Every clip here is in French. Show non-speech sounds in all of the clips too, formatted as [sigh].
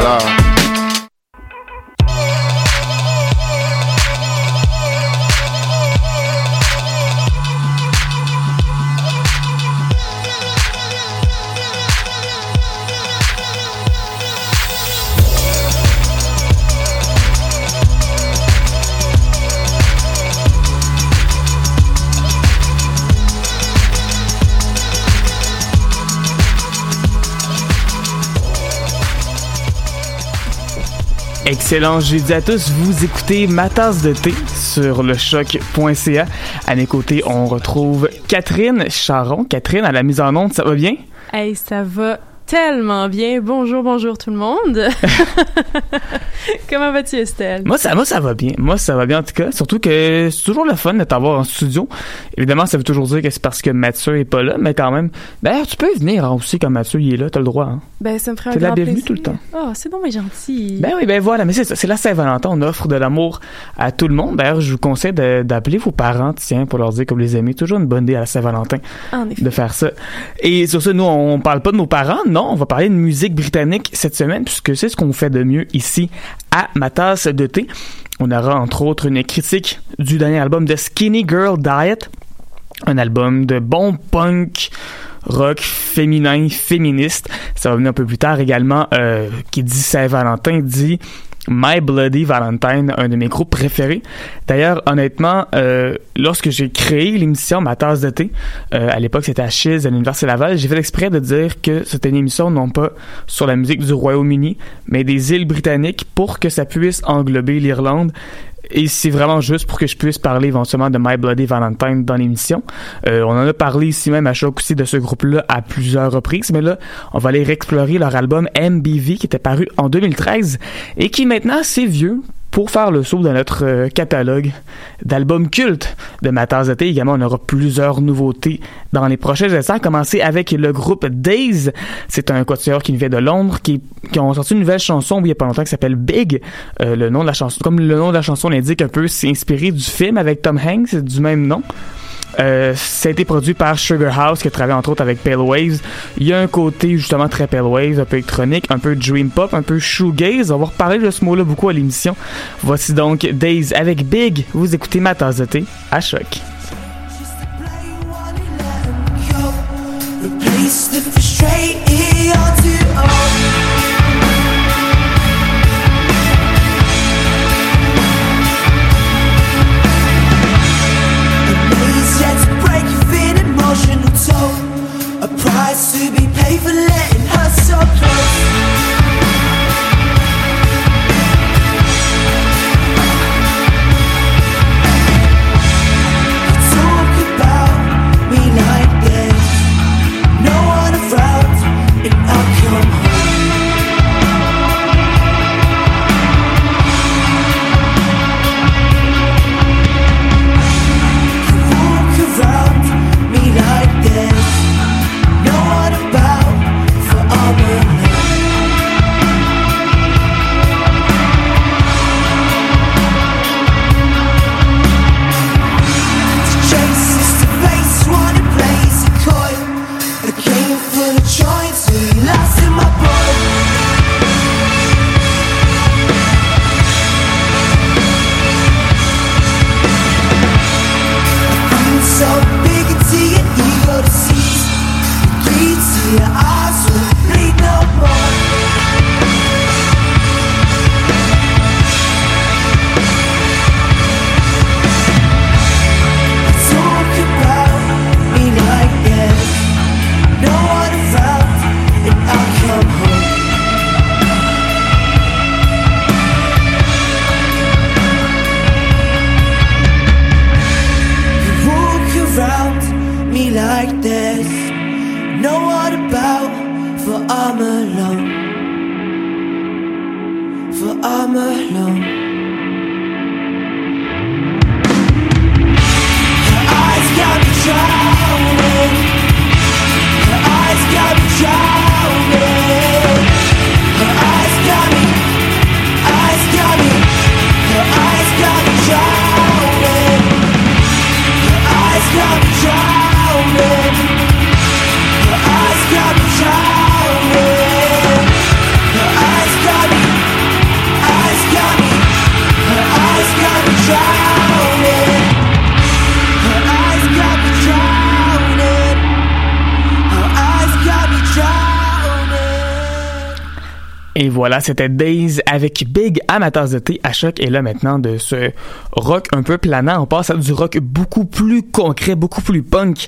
Voilà. Excellent jeudi à tous, vous écoutez ma tasse de thé sur le choc.ca. À mes côtés, on retrouve Catherine Charon. Catherine, à la mise en onde, ça va bien? Hey, ça va tellement bien. Bonjour, bonjour tout le monde. [laughs] Comment vas-tu, Estelle? Moi ça, moi, ça va bien. Moi, ça va bien en tout cas. Surtout que c'est toujours le fun de t'avoir en studio. Évidemment, ça veut toujours dire que c'est parce que Mathieu est pas là, mais quand même. D'ailleurs, tu peux venir hein, aussi quand Mathieu il est là, t'as le droit. Hein. Ben, ça me ferait un T'es la grand bienvenue plaisir. tout le temps. Oh, c'est bon, mais gentil. Ben oui, ben voilà, mais c'est ça, c'est la Saint-Valentin, on offre de l'amour à tout le monde. D'ailleurs, je vous conseille d'appeler vos parents, tiens, pour leur dire que vous les aimez. Toujours une bonne idée à la Saint-Valentin de faire ça. Et sur ça, nous, on parle pas de nos parents, non, on va parler de musique britannique cette semaine, puisque c'est ce qu'on fait de mieux ici à ma tasse de thé. On aura entre autres une critique du dernier album de Skinny Girl Diet, un album de bon punk rock féminin, féministe. Ça va venir un peu plus tard également, euh, qui dit Saint-Valentin, dit My Bloody Valentine, un de mes groupes préférés. D'ailleurs, honnêtement, euh, lorsque j'ai créé l'émission Ma tasse de thé, euh, à l'époque c'était à Chiz, à l'Université Laval, j'ai fait exprès de dire que c'était une émission non pas sur la musique du Royaume-Uni, mais des îles britanniques pour que ça puisse englober l'Irlande. Et c'est vraiment juste pour que je puisse parler éventuellement de My Bloody Valentine dans l'émission. Euh, on en a parlé ici même à Choc aussi de ce groupe-là à plusieurs reprises, mais là, on va aller réexplorer leur album MBV qui était paru en 2013 et qui maintenant c'est vieux pour faire le saut dans notre euh, catalogue d'albums cultes de ma tasse de. Également, on aura plusieurs nouveautés dans les prochains. À commencer avec le groupe Days. C'est un quatuor qui vient de Londres, qui, qui ont sorti une nouvelle chanson il y a pas longtemps qui s'appelle Big. Euh, le nom de la chanson, comme le nom de la chanson l'indique un peu, c'est inspiré du film avec Tom Hanks du même nom. Euh, ça a été produit par Sugar House qui a travaillé entre autres avec Pale Waves. Il y a un côté justement très Pale Waves, un peu électronique, un peu dream pop, un peu shoegaze. On va reparler de ce mot-là beaucoup à l'émission. Voici donc Days avec Big. Vous écoutez ma tasse de thé à choc. a price to be paid for letting voilà, c'était Days avec Big Amateurs de thé à choc. Et là, maintenant, de ce rock un peu planant, on passe à du rock beaucoup plus concret, beaucoup plus punk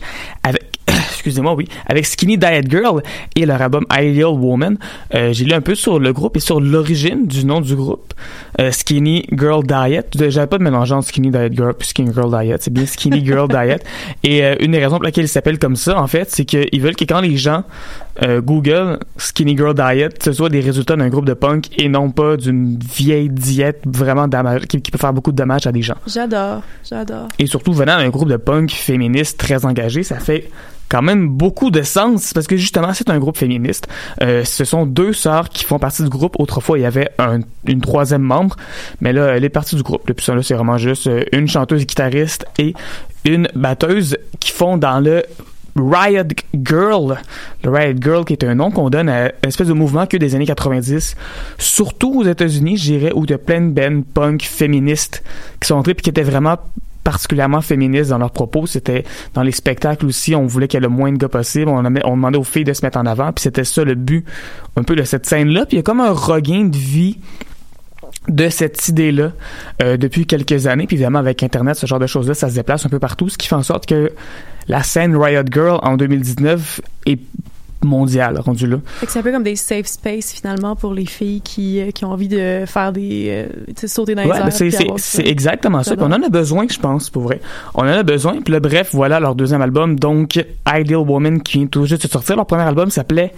excusez-moi, oui, avec Skinny Diet Girl et leur album Ideal Woman. Euh, J'ai lu un peu sur le groupe et sur l'origine du nom du groupe. Euh, Skinny Girl Diet. J'avais pas de mélange entre Skinny Diet Girl et Skinny Girl Diet. C'est bien Skinny Girl [laughs] Diet. Et euh, une des raisons pour laquelle ils s'appellent comme ça, en fait, c'est qu'ils veulent que quand les gens euh, Google Skinny Girl Diet, ce soit des résultats d'un groupe de punk et non pas d'une vieille diète vraiment damage, qui, qui peut faire beaucoup de dommages à des gens. J'adore, j'adore. Et surtout venant d'un groupe de punk féministe très engagé, ça fait quand même beaucoup de sens parce que justement c'est un groupe féministe. Euh, ce sont deux sœurs qui font partie du groupe. Autrefois il y avait un- une troisième membre, mais là elle est partie du groupe. Depuis ça là c'est vraiment juste euh, une chanteuse guitariste et une batteuse qui font dans le Riot Girl. Le Riot Girl qui est un nom qu'on donne à une espèce de mouvement que des années 90, surtout aux États-Unis, je dirais, où il y a plein de punk féministes qui sont entrés puis qui étaient vraiment particulièrement féministes dans leurs propos. C'était dans les spectacles aussi, on voulait qu'il y ait le moins de gars possible. On, demandait aux filles de se mettre en avant, puis c'était ça le but un peu de cette scène-là. Puis il y a comme un regain de vie de cette idée-là euh, depuis quelques années. Puis évidemment, avec Internet, ce genre de choses-là, ça se déplace un peu partout, ce qui fait en sorte que la scène Riot Girl en 2019 est mondiale, rendue là. C'est un peu comme des safe space finalement pour les filles qui, euh, qui ont envie de faire des. euh, sauter dans les Ouais, airs. ben c'est, puis c'est, exactement ça. On en a besoin, je pense, pour vrai. On en a besoin. Puis là, bref, voilà leur deuxième album. Donc, Ideal Woman, qui vient tout juste de sortir. Leur premier album s'appelait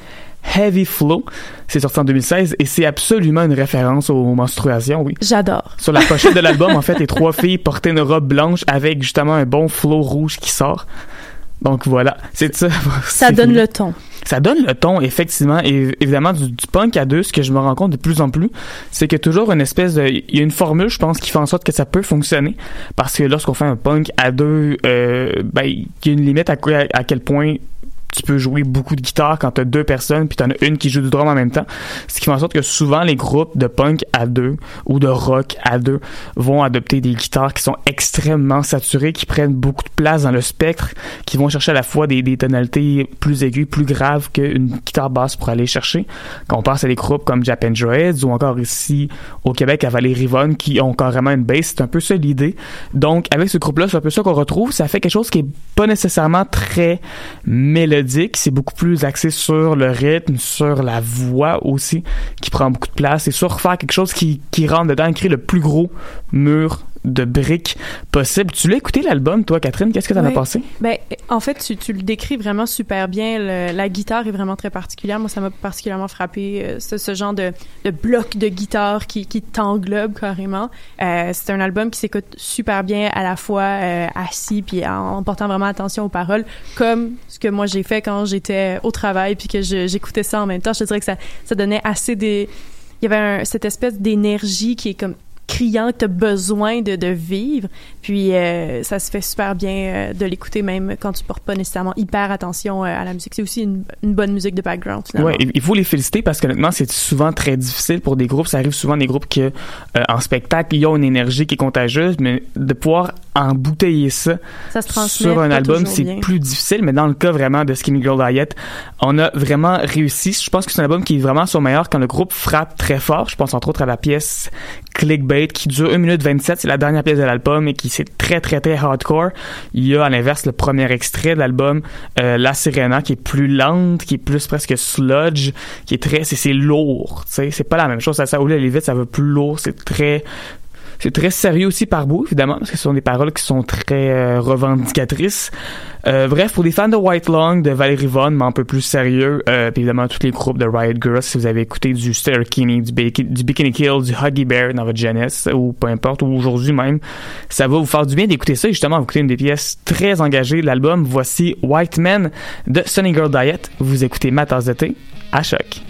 Heavy Flow. C'est sorti en 2016 et c'est absolument une référence aux menstruations, oui. J'adore. Sur la pochette de [laughs] l'album, en fait, les trois filles portaient une robe blanche avec justement un bon flow rouge qui sort. Donc voilà, c'est ça. [laughs] Ça donne fini. le ton. Ça donne le ton, effectivement. Et évidemment, du, du punk à deux, ce que je me rends compte de plus en plus, c'est que toujours une espèce de... Il y a une formule, je pense, qui fait en sorte que ça peut fonctionner. Parce que lorsqu'on fait un punk à deux, euh, ben, il y a une limite à, quoi- à quel point tu peux jouer beaucoup de guitare quand t'as deux personnes puis t'en as une qui joue du drum en même temps. Ce qui fait en sorte que souvent les groupes de punk à deux ou de rock à deux vont adopter des guitares qui sont extrêmement saturées, qui prennent beaucoup de place dans le spectre, qui vont chercher à la fois des, tonalités plus aiguës, plus graves qu'une guitare basse pour aller chercher. Quand on pense à des groupes comme Japan Droids ou encore ici au Québec à Valérie Rivonne qui ont carrément une bass, c'est un peu ça l'idée. Donc avec ce groupe-là, c'est un peu ça qu'on retrouve. Ça fait quelque chose qui est pas nécessairement très mélodique, c'est beaucoup plus axé sur le rythme, sur la voix aussi, qui prend beaucoup de place, et sur faire quelque chose qui, qui rentre dedans, créer le plus gros mur de briques possible. Tu l'as écouté l'album, toi, Catherine? Qu'est-ce que t'en as pensé? Ben, en fait, tu, tu le décris vraiment super bien. Le- la guitare est vraiment très particulière. Moi, ça m'a particulièrement frappé. euh, ce, ce genre de, de bloc de guitare qui, qui t'englobe carrément. Euh, c'est un album qui s'écoute super bien à la fois euh, assis puis en, en portant vraiment attention aux paroles, comme ce que moi j'ai fait quand j'étais au travail puis que j'écoutais ça en même temps. Je te dirais que ça, ça donnait assez des... Il y avait un- cette espèce d'énergie qui est comme criant que tu as besoin de, de vivre. Puis euh, ça se fait super bien euh, de l'écouter même quand tu portes pas nécessairement hyper attention euh, à la musique. C'est aussi une, bonne musique de background finalement. Ouais, il faut les féliciter parce que honnêtement, c'est souvent très difficile pour des groupes. Ça arrive souvent des groupes euh, en spectacle, ils ont une énergie qui est contagieuse, mais de pouvoir embouteiller ça Ça sur un album, c'est plus difficile. Mais dans le cas vraiment de Skinny Girl Diet, on a vraiment réussi. Je pense que c'est un album qui est vraiment son meilleur quand le groupe frappe très fort. Je pense entre autres à la pièce Clickbait qui dure 1 minute 27. C'est la dernière pièce de l'album et qui c'est très très très hardcore. Il y a à l'inverse le premier extrait de l'album euh, La Sirena qui est plus lente, qui est plus presque sludge, qui est très c'est c'est lourd, tu sais, c'est pas la même chose ça ça roule vite, ça va plus lourd, c'est très C'est très sérieux aussi par bout, évidemment, parce que ce sont des paroles qui sont très euh, revendicatrices. Euh, bref, pour des fans de White Long, de Valerie Vaughn, mais un peu plus sérieux, euh, évidemment tous les groupes de Riot Girls, si vous avez écouté du Sterkini, du, du Bikini Kill, du Huggy Bear dans votre jeunesse, ou peu importe, ou aujourd'hui même, ça va vous faire du bien d'écouter ça. Et justement, vous écoutez une des pièces très engagées de l'album. Voici White Man de Sunny Girl Diet. Vous écoutez ma tasse de à choc.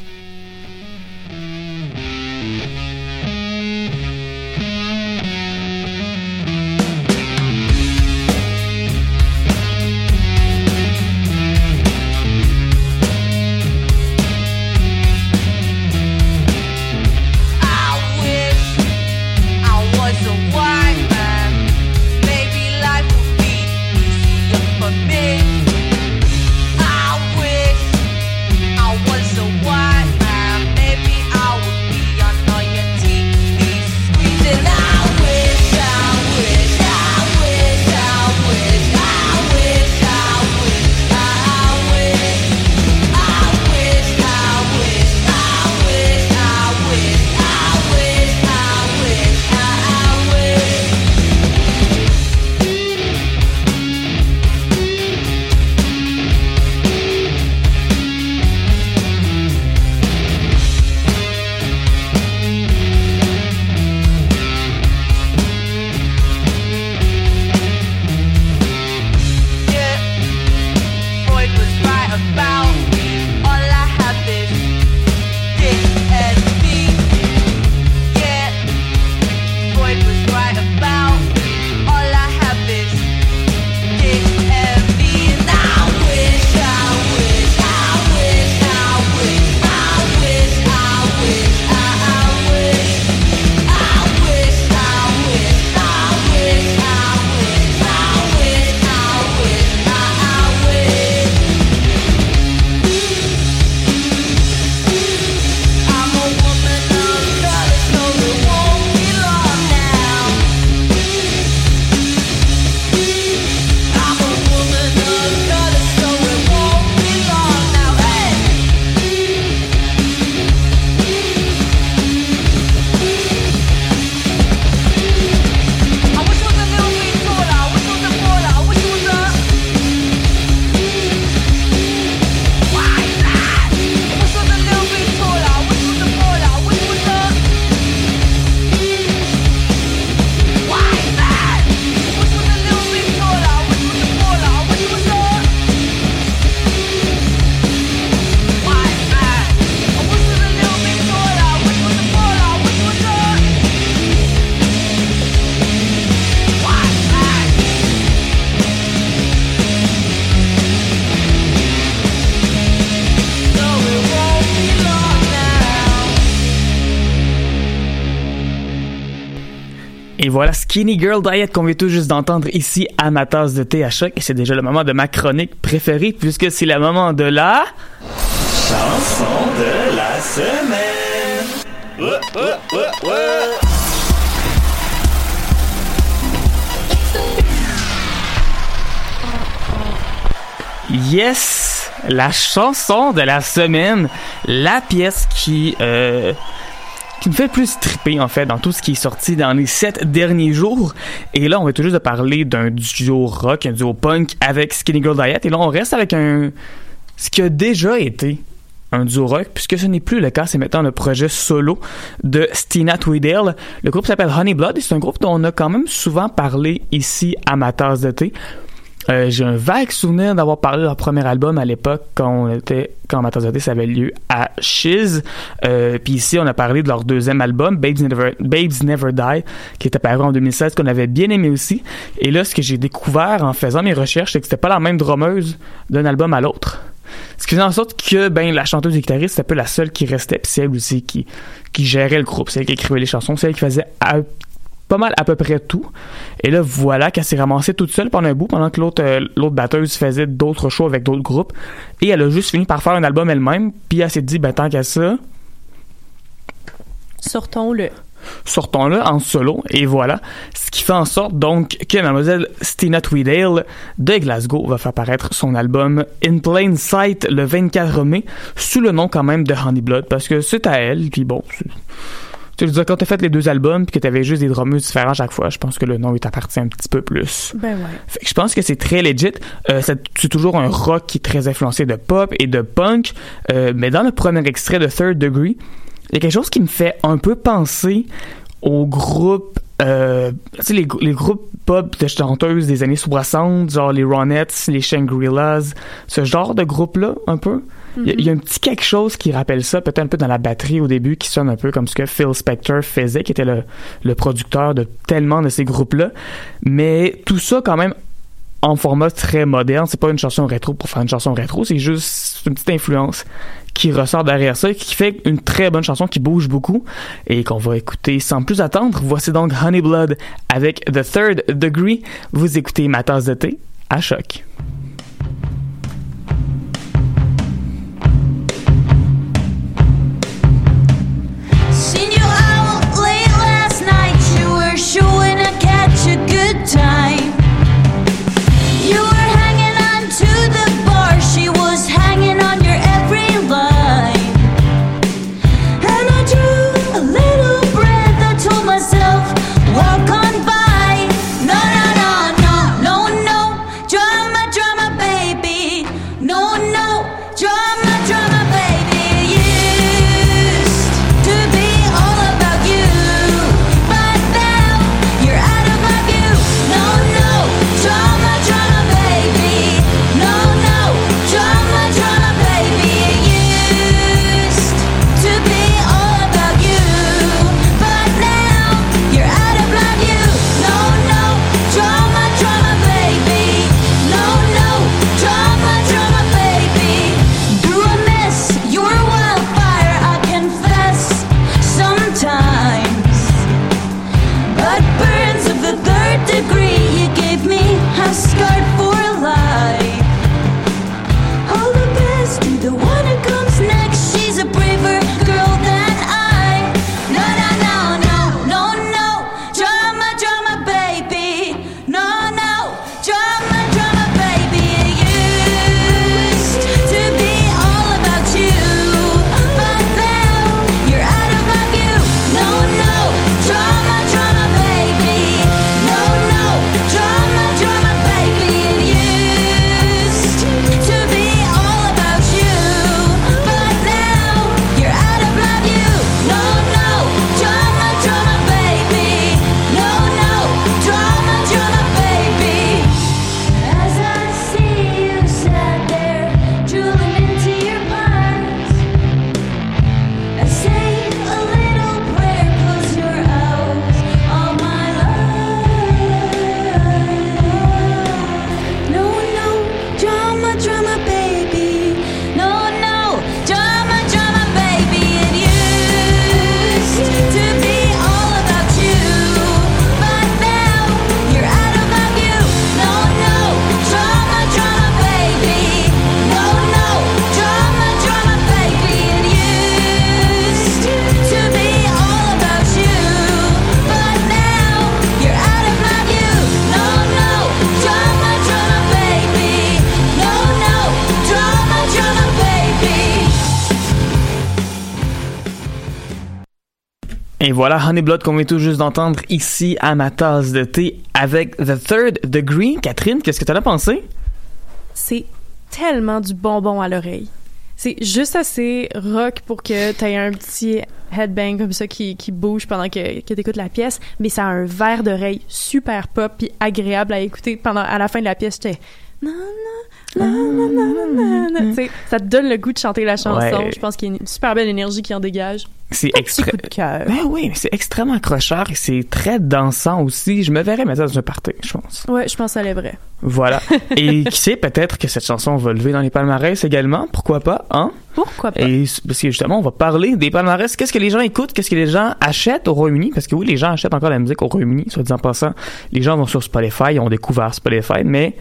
Skinny Girl Diet qu'on vient tout juste d'entendre ici à ma tasse de thé à choc. Et c'est déjà le moment de ma chronique préférée puisque c'est le moment de la... Chanson de la semaine. Yes! La chanson de la semaine. La pièce qui... euh, qui me fait plus triper en fait dans tout ce qui est sorti dans les sept derniers jours. Et là, on va tout juste de parler d'un duo rock, un duo punk avec Skinny Girl Diet. Et là, on reste avec un ce qui a déjà été un duo rock, puisque ce n'est plus le cas, c'est maintenant le projet solo de Stina Tweedale. Le groupe s'appelle Honey Blood et c'est un groupe dont on a quand même souvent parlé ici à ma tasse de thé. Euh, j'ai un vague souvenir d'avoir parlé de leur premier album à l'époque quand on était quand ça avait lieu à Shiz. Euh, Puis ici on a parlé de leur deuxième album Babes Never, Die qui était paru en 2016 qu'on avait bien aimé aussi. Et là ce que j'ai découvert en faisant mes recherches c'est que c'était pas la même drummeuse d'un album à l'autre. Ce qui faisait en sorte que ben la chanteuse et guitariste c'était un peu la seule qui restait puis c'est elle aussi qui qui gérait le groupe, c'est elle qui écrivait les chansons, c'est elle qui faisait pas mal à peu près tout. Et là, voilà qu'elle s'est ramassée toute seule pendant un bout, pendant que l'autre euh, l'autre batteuse faisait d'autres shows avec d'autres groupes. Et elle a juste fini par faire un album elle-même, puis elle s'est dit, ben tant qu'à ça, Sortons-le. sortons-le en solo, et voilà. Ce qui fait en sorte donc que mademoiselle Stina Tweedale de Glasgow va faire paraître son album In Plain Sight le 24 mai, sous le nom quand même de Honey Blood, parce que c'est à elle, puis bon, Tu veux dire, quand t'as fait les deux albums puis que t'avais juste des drummers différents à chaque fois, je pense que le nom il t'appartient un petit peu plus. Ben ouais. Fait que je pense que c'est très legit. Euh, c'est toujours un rock qui est très influencé de pop et de punk. Euh, mais dans le premier extrait de Third Degree, il y a quelque chose qui me fait un peu penser au groupe euh, tu sais, les, les groupes pop de chanteuses des années 60, genre les Ronettes, les Shangri-Las, ce genre de groupe-là, un peu. Il y a- un petit quelque chose qui rappelle ça, peut-être un peu dans la batterie au début, qui sonne un peu comme ce que Phil Spector faisait, qui était le, le producteur de tellement de ces groupes-là. Mais tout ça, quand même, en format très moderne. C'est pas une chanson rétro pour faire une chanson rétro, c'est juste une petite influence qui ressort derrière ça, qui fait une très bonne chanson qui bouge beaucoup et qu'on va écouter sans plus attendre. Voici donc Honey Blood avec The Third Degree. Vous écoutez ma tasse de thé à choc. Voilà Honey Blood qu'on vient tout juste d'entendre ici à ma tasse de thé avec The Third Degree. Catherine, qu'est-ce que t'en as pensé? c'est tellement du bonbon à l'oreille. C'est juste assez rock pour que tu aies un petit headbang comme ça qui, qui bouge pendant que, que tu écoutes la pièce, mais ça a un verre d'oreille super pop puis agréable à écouter. Pendant, à la fin de la pièce, j'étais... Ça te donne le goût de chanter la chanson. Ouais. Je pense qu'il y a une super belle énergie qui en dégage. C'est cœur. Ben oui, mais c'est extrêmement accrocheur et c'est très dansant aussi. Je me verrais mettre ça dans un party, je pense. Ouais, je pense que ça l'aimerait. Voilà. [laughs] et qui sait, peut-être que cette chanson va lever dans les palmarès également. Pourquoi pas, hein? Pourquoi pas? Et parce que justement, on va parler des palmarès. Qu'est-ce que les gens écoutent? Qu'est-ce que les gens achètent au Royaume-Uni? Parce que oui, les gens achètent encore la musique au Royaume-Uni, soit disant en passant. Les gens vont sur Spotify, ont découvert Spotify, mais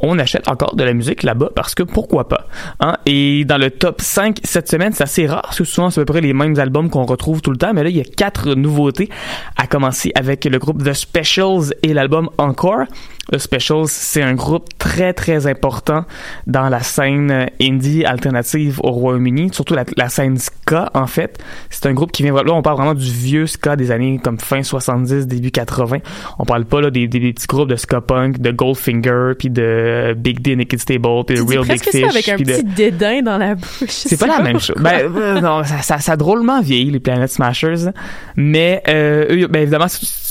on achète encore de la musique là-bas parce que pourquoi pas. Hein? Et dans le top 5 cette semaine, c'est assez rare, parce que souvent c'est à peu près les mêmes albums qu'on retrouve tout le temps, mais là il y a quatre nouveautés, à commencer avec le groupe The Specials et l'album Encore. The Specials, c'est un groupe très très important dans la scène euh, indie alternative au Royaume-Uni, surtout la, la scène ska en fait. C'est un groupe qui vient là on parle vraiment du vieux ska des années comme fin 70, début 80. On parle pas là des, des, des petits groupes de ska punk, de Goldfinger, puis de Big D, Naked Stable, puis de Real Big Fish, ça avec un puis de petit dédain dans la bouche. c'est pas la même chose. Ben, euh, non, ça, ça, ça a drôlement vieilli, les Planet Smashers. Mais, euh, eux, ben, évidemment,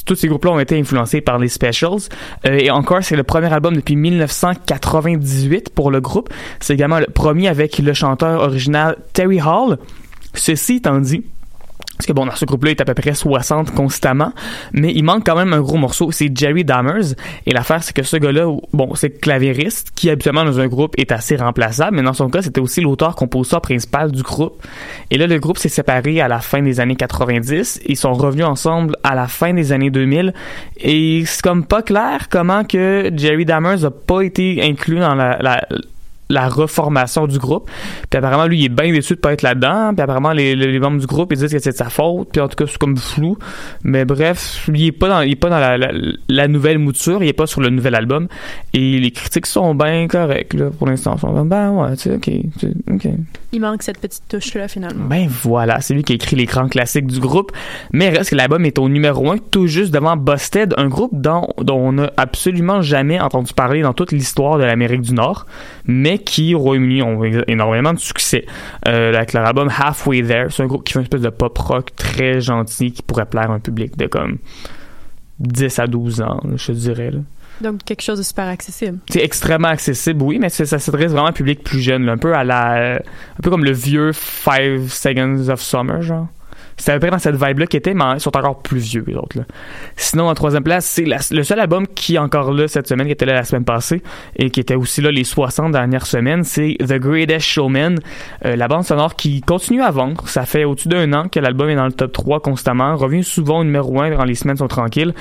tous ces groupes-là ont été influencés par les Specials. Euh, et encore, c'est le premier album depuis 1998 pour le groupe. C'est également le premier avec le chanteur original Terry Hall. Ceci étant dit, parce que bon, dans ce groupe-là, il est à peu près 60 constamment, mais il manque quand même un gros morceau, c'est Jerry Dammers. Et l'affaire, c'est que ce gars-là, bon, c'est clavieriste, qui habituellement dans un groupe est assez remplaçable, mais dans son cas, c'était aussi l'auteur-compositeur principal du groupe. Et là, le groupe s'est séparé à la fin des années 90, ils sont revenus ensemble à la fin des années 2000, et c'est comme pas clair comment que Jerry Dammers a pas été inclus dans la, la la reformation du groupe. Puis apparemment, lui, il est bien déçu de pas être là-dedans. Puis apparemment, les, les membres du groupe, ils disent que c'est de sa faute. Puis en tout cas, c'est comme flou. Mais bref, lui, il est pas dans, il est pas dans la, la, la nouvelle mouture. Il est pas sur le nouvel album. Et les critiques sont bien correctes, là, pour l'instant. Ils sont comme, ben ouais, tu sais, ok, ok. Il manque cette petite touche-là, finalement. Ben voilà, c'est lui qui a écrit les grands classiques du groupe. Mais reste que l'album est au numéro 1, tout juste devant Busted, un groupe dont, dont on n'a absolument jamais entendu parler dans toute l'histoire de l'Amérique du Nord, mais qui, au Royaume-Uni, ont énormément de succès. Euh, avec leur album Halfway There, c'est un groupe qui fait une espèce de pop rock très gentil qui pourrait plaire à un public de comme 10 à 12 ans, je dirais. Là. Donc, quelque chose de super accessible. C'est extrêmement accessible, oui, mais ça s'adresse vraiment à un public plus jeune, là, un peu à la, un peu comme le vieux Five Seconds of Summer, genre. C'est à peu près dans cette vibe-là qu'ils étaient, mais ils sont encore plus vieux, les autres. Là. Sinon, en troisième place, c'est le seul album qui est encore là cette semaine, qui était là la semaine passée, et qui était aussi là les 60 dernières semaines, c'est The Greatest Showman, euh, la bande sonore qui continue à vendre. Ça fait au-dessus d'un an que l'album est dans le top 3 constamment, revient souvent au numéro 1 quand les semaines sont tranquilles.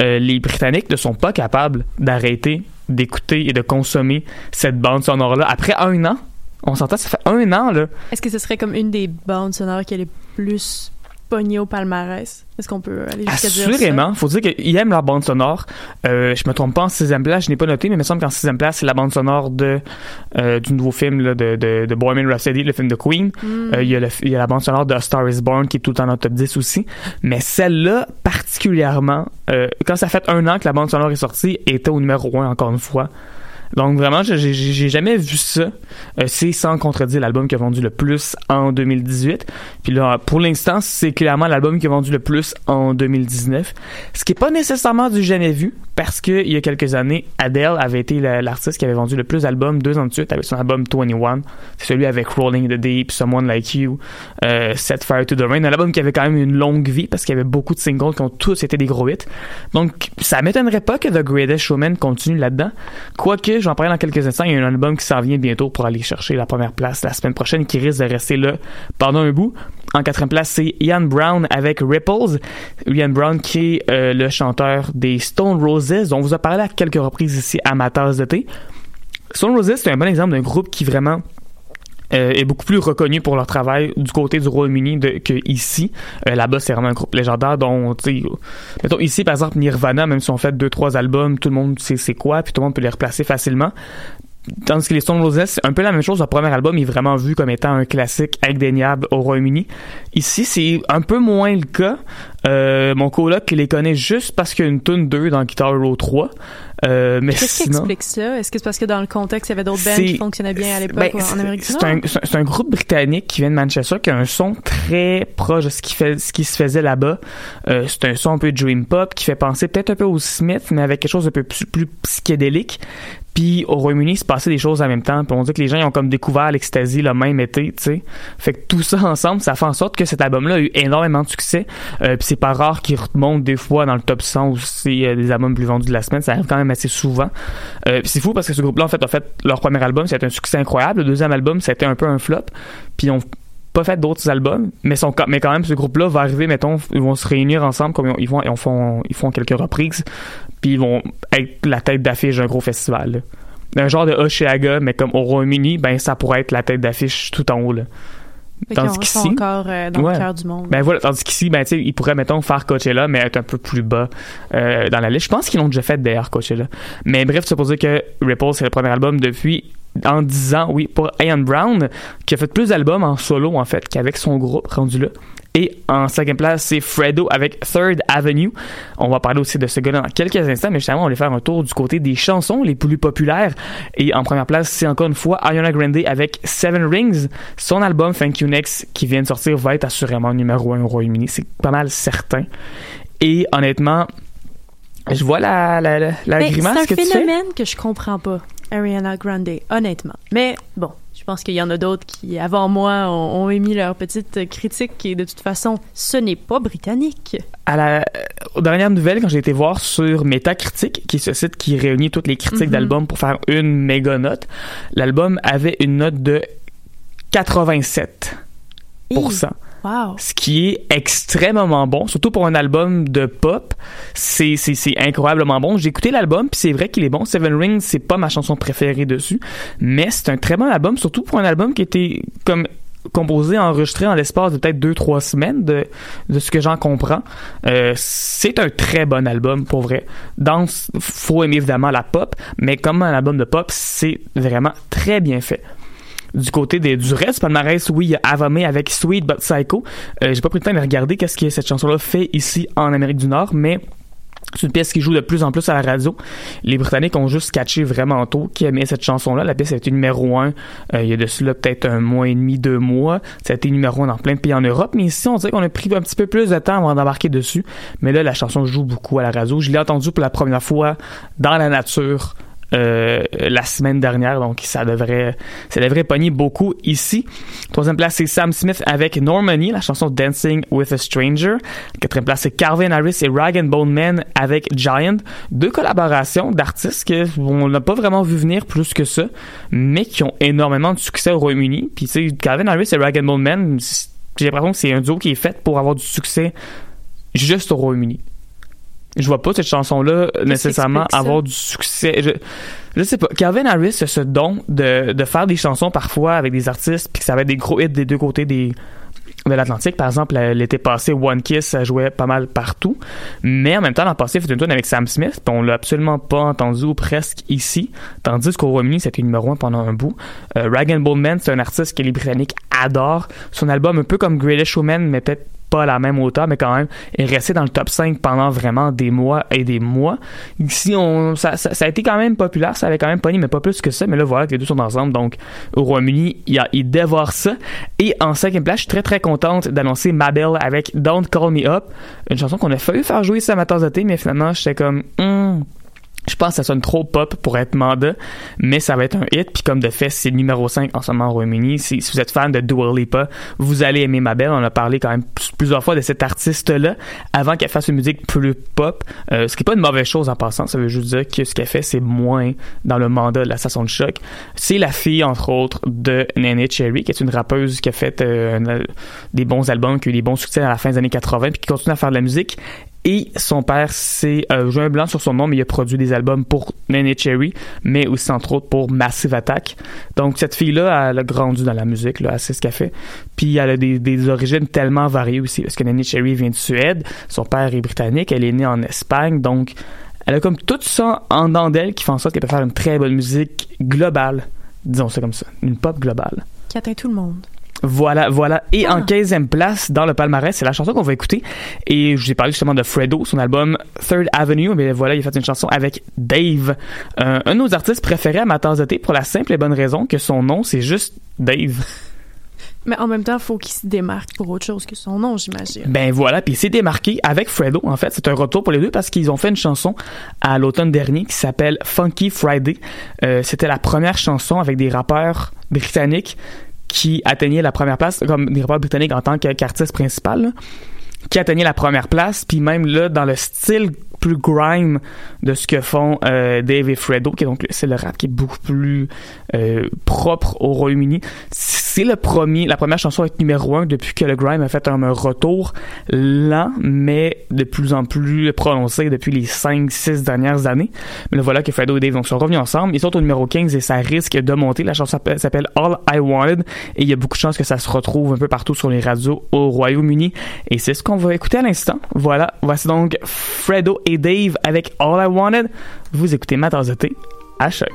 Euh, les Britanniques ne sont pas capables d'arrêter d'écouter et de consommer cette bande sonore-là. Après un an, on s'entend, ça fait un an, là. Est-ce que ce serait comme une des bandes sonores qui est les plus pognées au palmarès? Est-ce qu'on peut aller jusqu'à dire ça? Assurément. Faut dire qu'ils aiment leur bande sonore. Euh, je me trompe pas en sixième place, je n'ai pas noté, mais il me semble qu'en sixième place, c'est la bande sonore de, euh, du nouveau film là, de, de, de Bohemian Rhapsody, le film de Queen. Mm. Euh, Il y, a le- il y a la bande sonore de A Star is Born qui est tout le temps dans le top 10 aussi. Mais celle-là, particulièrement, euh, quand ça fait un an que la bande sonore est sortie, était au numéro 1 encore une fois. Donc vraiment, j'ai- jamais vu ça. Euh, c'est sans contredire l'album qui a vendu le plus en 2018. Puis là, pour l'instant, c'est clairement l'album qui a vendu le plus en 2019. Ce qui est pas nécessairement du jamais vu, parce que il y a quelques années, Adele avait été la- l'artiste qui avait vendu le plus d'albums deux ans de suite avec son album 21. C'est celui avec Rolling in the Deep, Someone Like You, euh, Set Fire to the Rain. Un album qui avait quand même une longue vie parce qu'il y avait beaucoup de singles qui ont tous été des gros hits. Donc, ça m'étonnerait pas que The Greatest Showman continue là-dedans. Quoique, j'en parlerai dans quelques instants, il y a un album qui s'en vient bientôt pour aller chercher la première place la semaine prochaine qui risque de rester là pendant un bout. En quatrième place, c'est Ian Brown avec Ripples. Ian Brown qui est euh, le chanteur des Stone Roses, dont on vous a parlé à quelques reprises ici à ma tasse de thé. Stone Roses, c'est un bon exemple d'un groupe qui vraiment euh, est beaucoup plus reconnu pour leur travail du côté du Royaume-Uni que ici. Euh, Là-bas, c'est vraiment un groupe légendaire dont, mettons ici, par exemple, Nirvana, même si on fait deux, trois albums, tout le monde sait c'est quoi, puis tout le monde peut les replacer facilement. Tandis que les Stone Roses, c'est un peu la même chose. Leur premier album est vraiment vu comme étant un classique indéniable au Royaume-Uni. Ici, c'est un peu moins le cas. Euh, mon coloc les connaît juste parce qu'il y a une tune 2 dans Guitar Hero 3. Euh, mais Qu'est-ce qui explique ça? Est-ce que c'est parce que dans le contexte, il y avait d'autres bands qui fonctionnaient bien à l'époque Ben, en Amérique du c'est Nord? un, c'est un- groupe britannique qui vient de Manchester qui a un son très proche de ce qui, fait, ce qui se faisait là-bas. Euh, c'est un son un peu dream pop qui fait penser peut-être un peu au Smith, mais avec quelque chose un peu plus, plus psychédélique. Puis au Royaume-Uni, il se passait des choses en même temps. Puis on dit que les gens ils ont comme découvert l'ecstasy le même été, tu sais. Fait que tout ça [laughs] ensemble, ça fait en sorte que cet album-là a eu énormément de succès. Euh, puis c'est pas rare qu'il remonte des fois dans le top 100 ou c'est euh, des albums plus vendus de la semaine. Ça arrive quand même assez souvent. Euh, c'est fou parce que ce groupe-là, en fait, a fait leur premier album, c'était un succès incroyable. Le deuxième album, c'était un peu un flop. Puis ils ont pas fait d'autres albums, mais mais quand même ce groupe-là va arriver, mettons, ils vont se réunir ensemble, comme ils vont, ils font, ils font quelques reprises, puis ils vont être la tête d'affiche d'un gros festival. Un genre de Oshiaga, mais comme au Royaume-Uni, ben ça pourrait être la tête d'affiche tout en haut. Fait Tandis qu'ici- encore euh, dans Ouais. le cœur du monde. Ben voilà, tandis qu'ici, ben tu sais, ils pourraient, mettons, faire Coachella, mais être un peu plus bas euh, dans la liste. Je pense qu'ils l'ont déjà fait d'ailleurs, Coachella. Mais bref, dire que Ripple, c'est le premier album depuis en 10 ans, oui, pour Ian Brown, qui a fait plus d'albums en solo, en fait, qu'avec son groupe rendu là. Et en cinquième place, c'est Fredo avec Third Avenue. On va parler aussi de ce gars-là dans quelques instants, mais justement, on va faire un tour du côté des chansons les plus populaires. Et en première place, c'est encore une fois Ariana Grande avec Seven Rings. Son album Thank You Next, qui vient de sortir, va être assurément numéro un au Royaume-Uni. C'est pas mal certain. Et honnêtement, je vois la, la, la, grimace c'est que un tu fais. phénomène que je comprends pas, Ariana Grande, honnêtement. Mais bon, je pense qu'il y en a d'autres qui, avant moi, ont, ont émis leur petite critique et de toute façon, ce n'est pas britannique. à la, euh, aux dernières nouvelles, quand j'ai été voir sur Metacritic, qui est ce site qui réunit toutes les critiques Mhm. d'albums pour faire une méga note, l'album avait une note de 87 Ce qui est extrêmement bon, surtout pour un album de pop. C'est, incroyablement bon. J'ai écouté l'album, puis c'est vrai qu'il est bon. Seven Rings, c'est pas ma chanson préférée dessus, mais c'est un très bon album, surtout pour un album qui était comme composé, enregistré en l'espace de peut-être deux, trois semaines de, de ce que j'en comprends. Euh, c'est un très bon album, pour vrai. Dans, faut aimer évidemment la pop, mais comme un album de pop, c'est vraiment très bien fait. Du côté du reste palmarès, oui, il y a Avame avec Sweet But Psycho. Euh, J'ai pas pris le temps de regarder qu'est-ce que cette chanson-là fait ici en Amérique du Nord, mais c'est une pièce qui joue de plus en plus à la radio. Les Britanniques ont juste catché vraiment tôt qui aimait cette chanson-là. La pièce a été numéro un euh, il y a de cela peut-être un mois et demi, deux mois. Ça a été numéro un dans plein de pays en Europe. Mais ici, on dirait qu'on a pris un petit peu plus de temps avant d'embarquer dessus. Mais là, la chanson joue beaucoup à la radio. Je l'ai entendue pour la première fois dans la nature euh, la semaine dernière, donc ça devrait, ça devrait pogner beaucoup ici. Troisième place, c'est Sam Smith avec Normani, la chanson Dancing with a Stranger. Quatrième place, c'est Calvin Harris et Rag and Bone Man avec Giant. Deux collaborations d'artistes que on n'a pas vraiment vu venir plus que ça, mais qui ont énormément de succès au Royaume-Uni. Puis tu sais, Calvin Harris et Rag and Bone Man, j'ai l'impression que c'est un duo qui est fait pour avoir du succès juste au Royaume-Uni je vois pas cette chanson-là nécessairement avoir du succès. Je, je sais pas. Calvin Harris a ce don de, de faire des chansons parfois avec des artistes puis que ça va être des gros hits des deux côtés des de l'Atlantique. Par exemple, l'été passé, One Kiss, ça jouait pas mal partout. Mais en même temps, l'an passé, il fait une tune avec Sam Smith, puis on l'a absolument pas entendu ou presque ici. Tandis qu'au Royaume-Uni, c'était numéro un pendant un bout. Euh, Rag and Bone Man, c'est un artiste que les Britanniques adorent. Son album, un peu comme Greatest Showman, mais peut-être pas à la même hauteur, mais quand même, est resté dans le top 5 pendant vraiment des mois et des mois. Ici, on, ça, a été quand même populaire, ça avait quand même pogné, mais pas plus que ça. Mais là, voilà que les deux sont ensemble. Donc, au Royaume-Uni, il, il dévore ça. Et en cinquième place, je suis très très contente d'annoncer Mabel avec Don't Call Me Up, une chanson qu'on a failli faire jouer ça à ma tasse de thé, mais finalement, j'étais comme, Hmm, je pense que ça sonne trop pop pour être mandat, mais ça va être un hit. Puis comme de fait, c'est numéro 5 en ce moment au Royaume-Uni. Si, vous êtes fan de Dua Lipa, vous allez aimer Mabel. On a parlé quand même plus- plusieurs fois de cet artiste-là avant qu'elle fasse une musique plus pop. Euh, ce qui est pas une mauvaise chose en passant. Ça veut juste dire que ce qu'elle fait, c'est moins dans le mandat de la station de choc. C'est la fille, entre autres, de Nene Cherry, qui est une rappeuse qui a fait euh, un- des bons albums, qui a eu des bons succès à la fin des années 80, puis qui continue à faire de la musique. Et son père, c'est euh, j'ai un blanc sur son nom, mais il a produit des albums pour Nene Cherry, mais aussi entre autres pour Massive Attack. Donc cette fille-là, elle a grandi dans la musique, là, c'est ce qu'elle fait. Puis elle a des, des origines tellement variées aussi, parce que Nene Cherry vient de Suède, son père est britannique, elle est née en Espagne, donc elle a comme tout ça en dedans qui fait en sorte qu'elle peut faire une très bonne musique globale, disons ça comme ça, une pop globale. Qui atteint tout le monde. Voilà, voilà. Et Ah. en 15e place dans le palmarès, c'est la chanson qu'on va écouter. Et je vous ai parlé justement de Fredo, son album Third Avenue. Mais voilà, il a fait une chanson avec Dave, euh, un de nos artistes préférés à ma tasse de thé pour la simple et bonne raison que son nom, c'est juste Dave. Mais en même temps, il faut qu'il se démarque pour autre chose que son nom, j'imagine. Ben voilà, puis il s'est démarqué avec Fredo. En fait, c'est un retour pour les deux parce qu'ils ont fait une chanson à l'automne dernier qui s'appelle Funky Friday. Euh, C'était la première chanson avec des rappeurs britanniques qui atteignaient la première place, comme des rappeurs britanniques en tant qu'artiste principal, qui atteignaient la première place, puis même là, dans le style plus grime de ce que font euh, Dave et Fredo, qui est donc c'est le rap qui est beaucoup plus euh, propre au Royaume-Uni. C'est le premier, la première chanson à numéro un depuis que le grime a fait un retour lent, mais de plus en plus prononcé depuis les 5-6 dernières années. Mais le voilà que Fredo et Dave sont revenus ensemble. Ils sont au numéro 15 et ça risque de monter. La chanson s'appelle- All I Wanted et il y a beaucoup de chances que ça se retrouve un peu partout sur les radios au Royaume-Uni. Et c'est ce qu'on va écouter à l'instant. Voilà, voici donc Fredo et Dave avec All I Wanted. Vous écoutez ma tasse de thé à choc.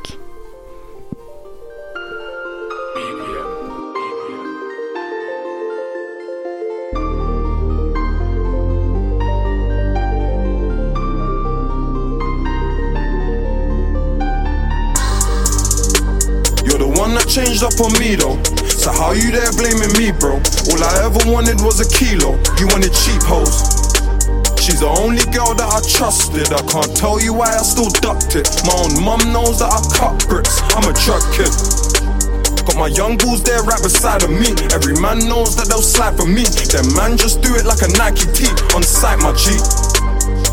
Changed up on me though. So how you there blaming me, bro? All I ever wanted was a kilo. You wanted cheap hoes. She's the only girl that I trusted. I can't tell you why I still ducked it. My own mum knows that I cut bricks. I'm a drug kid. Got my young bulls there right beside of me. Every man knows that they'll slide for me. Them man just do it like a Nike tee on sight, my G.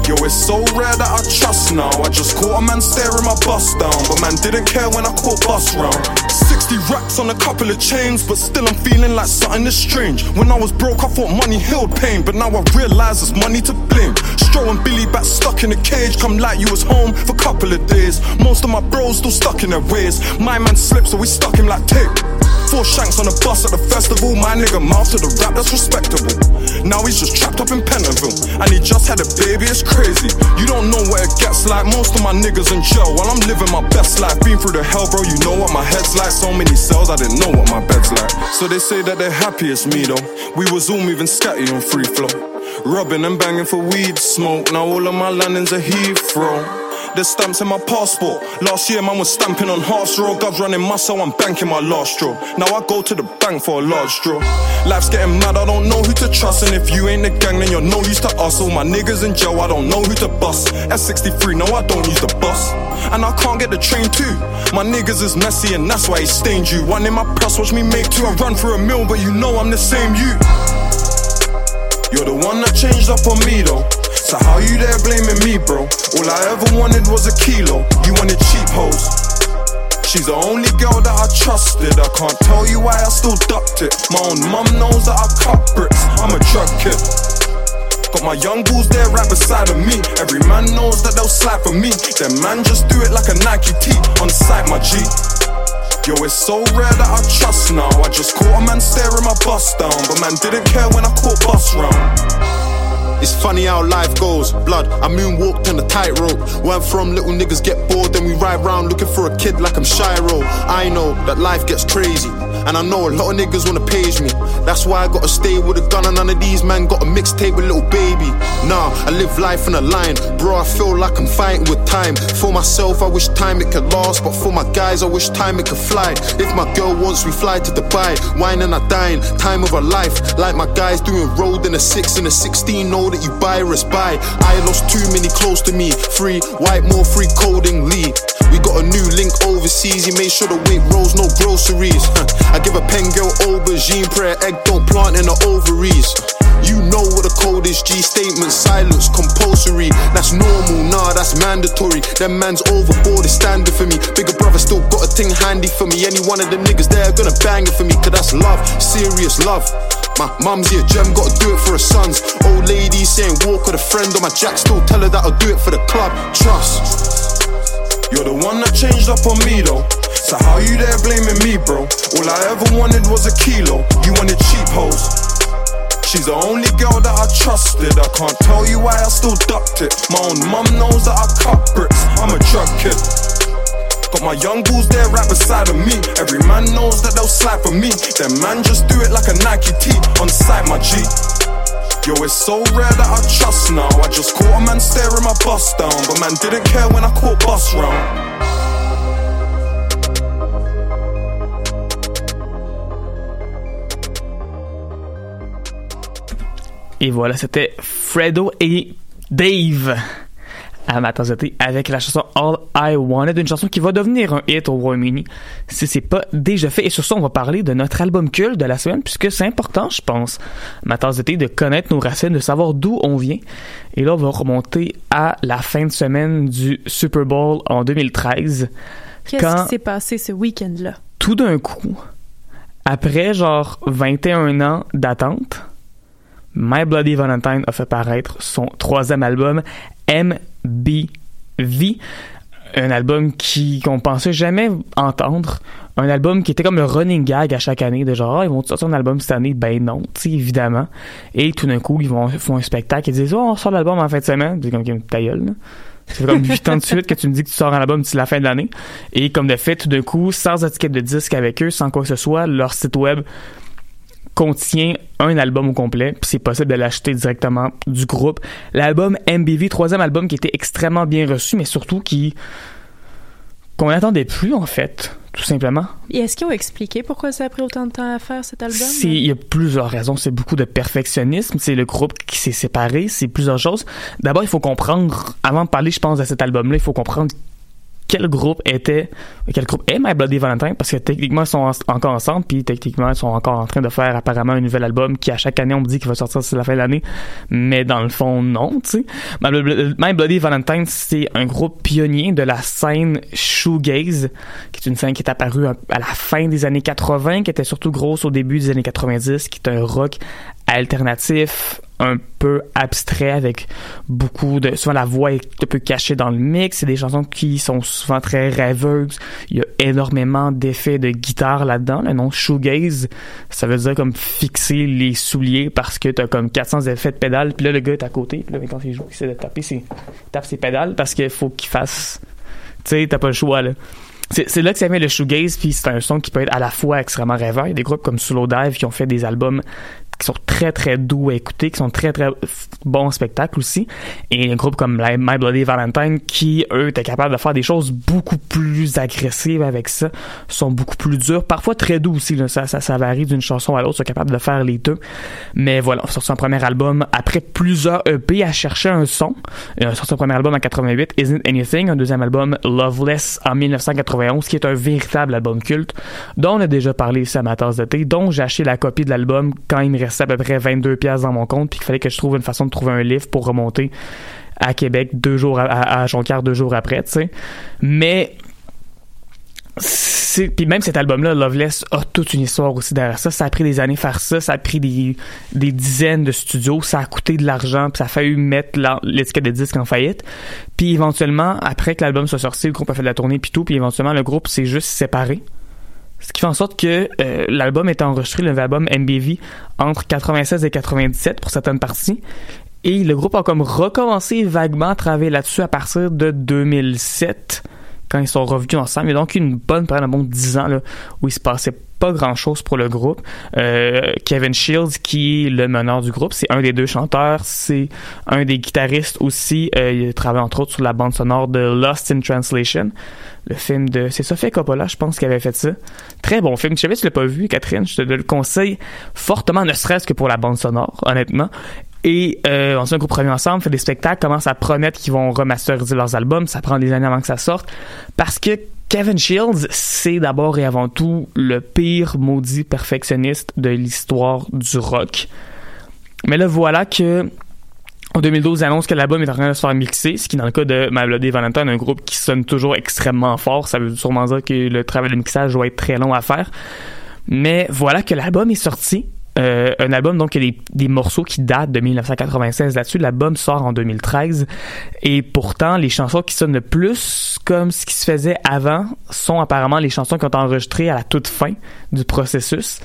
Yo, it's so rare that I trust now. I just caught a man staring my bust down, but man didn't care when I caught bus round. 60 racks on a couple of chains, but still I'm feeling like something is strange. When I was broke, I thought money healed pain, but now I realize it's money to blame. Stro and Billy back stuck in a cage, come like you was home for a couple of days. Most of my bros still stuck in their ways. My man slipped, so we stuck him like tape. Four shanks on a bus at the festival. My nigga mouth to the rap, that's respectable. Now he's just trapped up in Pentonville. And he just had a baby, it's crazy. You don't know what it gets like. Most of my niggas in jail while I'm living my best life. Been through the hell, bro. You know what my head's like. So many cells, I didn't know what my bed's like. So they say that they're happy as me though. We was all moving scatty on free flow. Rubbing and banging for weed smoke. Now all of my landings are Heathrow. There's stamps in my passport. Last year, man was stamping on half straw. Gov's running muscle, I'm banking my last straw. Now I go to the bank for a large draw. Life's getting mad, I don't know who to trust. And if you ain't the gang, then you're no use to us. All my niggas in jail, I don't know who to bust. S63, no, I don't use the bus. And I can't get the train too. My niggas is messy, and that's why he stained you. One in my plus, watch me make two. I run for a mill, but you know I'm the same you. You're the one that changed up on me though. So how you there blaming me, bro? All I ever wanted was a kilo. You wanted cheap hoes. She's the only girl that I trusted. I can't tell you why I still ducked it. My own mum knows that I cut bricks. I'm a drug kid. Got my young bulls there right beside of me. Every man knows that they'll slide for me. Them man just do it like a Nike tee on sight, my G. Yo, it's so rare that I trust now. I just caught a man staring my bus down, but man didn't care when I caught bus round. It's funny how life goes. Blood, I moonwalked on a tightrope. Went from little niggas get bored, then we ride round looking for a kid like I'm Shiro. I know that life gets crazy. And I know a lot of niggas wanna page me. That's why I gotta stay with a gun, and none of these men got a mixtape with little baby. Nah, I live life in a line. Bro, I feel like I'm fighting with time. For myself, I wish time it could last. But for my guys, I wish time it could fly. If my girl wants, we fly to Dubai. Wine and I dine. Time of our life. Like my guys doing road in a 6 and a 16. Know that you buy or buy. I lost too many close to me. Free, white, more free coding, Lee. We got a new link overseas. He made sure the weight rolls, no groceries. I give a pen girl aubergine, prayer egg, don't plant in the ovaries. You know what the code is, G statement, silence, compulsory. That's normal, nah, that's mandatory. Them man's overboard, it's standard for me. Bigger brother still got a thing handy for me. Any one of them niggas there gonna bang it for me, cause that's love, serious love. My mum's here, Gem, gotta do it for her sons. Old lady saying walk with a friend on my jack, still tell her that I'll do it for the club. Trust. You're the one that changed up on me though. So how you there blaming me, bro? All I ever wanted was a kilo. You wanted cheap hoes. She's the only girl that I trusted. I can't tell you why I still ducked it. My own mum knows that I cut bricks. I'm a drug kid. Got my young bulls there right beside of me. Every man knows that they'll slide for me. Them man just do it like a Nike tee on sight, my G. Yo, it's so rare that I trust now. I just caught a man staring my bus down, but man didn't care when I caught bus round. Et voilà, c'était Fredo et Dave à ma tasse avec la chanson All I Wanted, une chanson qui va devenir un hit au Royaume-Uni si c'est pas déjà fait. Et sur ça, on va parler de notre album culte de la semaine puisque c'est important, je pense, ma tasse de connaître nos racines, de savoir d'où on vient. Et là, on va remonter à la fin de semaine du Super Bowl en 2013. Qu'est-ce qui s'est passé ce week-end-là? tout d'un coup, Après genre 21 ans d'attente, My Bloody Valentine a fait paraître son troisième album, MBV. Un album qui qu'on pensait jamais entendre. Un album qui était comme le running gag à chaque année, de genre, ah, ils vont sortir un album cette année? Ben non, tu évidemment. Et tout d'un coup, ils vont font un spectacle et disent, oh, on sort l'album en fin de semaine. C'est comme, ta gueule, là. Fait comme 8 ans de suite que tu me dis que tu sors un album d'ici la fin de l'année. Et comme de fait, tout d'un coup, sans étiquette de disque avec eux, sans quoi que ce soit, leur site web contient un album au complet, puis c'est possible de l'acheter directement du groupe. L'album MBV, troisième album qui était extrêmement bien reçu, mais surtout qui qu'on n'attendait plus en fait, tout simplement. Et est-ce qu'ils ont expliqué pourquoi ça a pris autant de temps à faire cet album? Il y a plusieurs raisons. C'est beaucoup de perfectionnisme. C'est le groupe qui s'est séparé. C'est plusieurs choses. D'abord, il faut comprendre, avant de parler, je pense, de cet album-là, il faut comprendre quel groupe était, quel groupe est My Bloody Valentine, parce que techniquement, ils sont en- encore ensemble, puis techniquement, ils sont encore en train de faire apparemment un nouvel album qui, à chaque année, on me dit qu'il va sortir sur la fin de l'année, mais dans le fond, non, tu sais. My Bloody- My Bloody Valentine, c'est un groupe pionnier de la scène shoegaze, qui est une scène qui est apparue à la fin des années 80, qui était surtout grosse au début des années 90, qui est un rock alternatif, un peu abstrait avec beaucoup de souvent la voix est un peu cachée dans le mix. C'est des chansons qui sont souvent très rêveuses. Il y a énormément d'effets de guitare là-dedans. Le nom shoegaze ça veut dire comme fixer les souliers parce que t'as comme 400 effets de pédales puis là le gars est à côté puis là mais quand il joue il essaie de taper ses, tape ses pédales parce qu'il faut qu'il fasse tu sais t'as pas le choix là. C'est là que ça vient le shoegaze, puis c'est un son qui peut être à la fois extrêmement rêveur. Il y a des groupes comme Solo Dive qui ont fait des albums qui sont très très doux à écouter, qui sont très très bons spectacles aussi. Et un groupe comme My Bloody Valentine qui, eux, étaient capables de faire des choses beaucoup plus agressives avec ça, sont beaucoup plus durs, parfois très doux aussi. Ça, ça, varie d'une chanson à l'autre, sont capables de faire les deux. Mais voilà, on a sorti un premier album après plusieurs EP à chercher un son. Et on a sorti un premier album en 88, Isn't Anything, un deuxième album, Loveless, en 1991, qui est un véritable album culte, dont on a déjà parlé ici à ma tasse de thé, dont j'ai acheté la copie de l'album quand il me restait à peu près 22 pièces dans mon compte, puis qu'il fallait que je trouve une façon de trouver un livre pour remonter à Québec deux jours à, à, Jonquière deux jours après, tu sais. Mais puis même cet album là Loveless a toute une histoire aussi derrière ça. Ça a pris des années faire ça ça a pris des, dizaines de studios ça a coûté de l'argent puis ça a fallu mettre l'étiquette de disque en faillite. Puis éventuellement après que l'album soit sorti le groupe a fait de la tournée puis tout puis éventuellement le groupe s'est juste séparé ce qui fait en sorte que euh, l'album est enregistré, le album MBV, entre 96 et 97 pour certaines parties. Et le groupe a comme recommencé vaguement à travailler là-dessus à partir de 2007, quand ils sont revenus ensemble. Il y a donc une bonne période, un bon 10 ans, là, où il se passait pas grand-chose pour le groupe. Euh, Kevin Shields, qui est le meneur du groupe, c'est un des deux chanteurs, c'est un des guitaristes aussi. Euh, il travaille entre autres sur la bande sonore de Lost in Translation, le film de... C'est Sofia Coppola, je pense, qui avait fait ça. Très bon film. Je savais que tu l'as pas vu, Catherine. Je te le conseille fortement, ne serait-ce que pour la bande sonore, honnêtement. Et euh, on se groupe revient ensemble, fait des spectacles, commence à promettre qu'ils vont remasteriser leurs albums. Ça prend des années avant que ça sorte. Parce que Kevin Shields, c'est d'abord et avant tout le pire maudit perfectionniste de l'histoire du rock. Mais là, voilà que en 2012, il annonce que l'album est en train de se faire mixer, ce qui, dans le cas de My Bloody Valentine, un groupe qui sonne toujours extrêmement fort. Ça veut sûrement dire que le travail de mixage doit être très long à faire. Mais voilà que l'album est sorti. Euh, un album, donc, il y a des, des morceaux qui datent de 1996 là-dessus. L'album sort en 2013. Et pourtant, les chansons qui sonnent le plus comme ce qui se faisait avant sont apparemment les chansons qui ont été enregistrées à la toute fin du processus.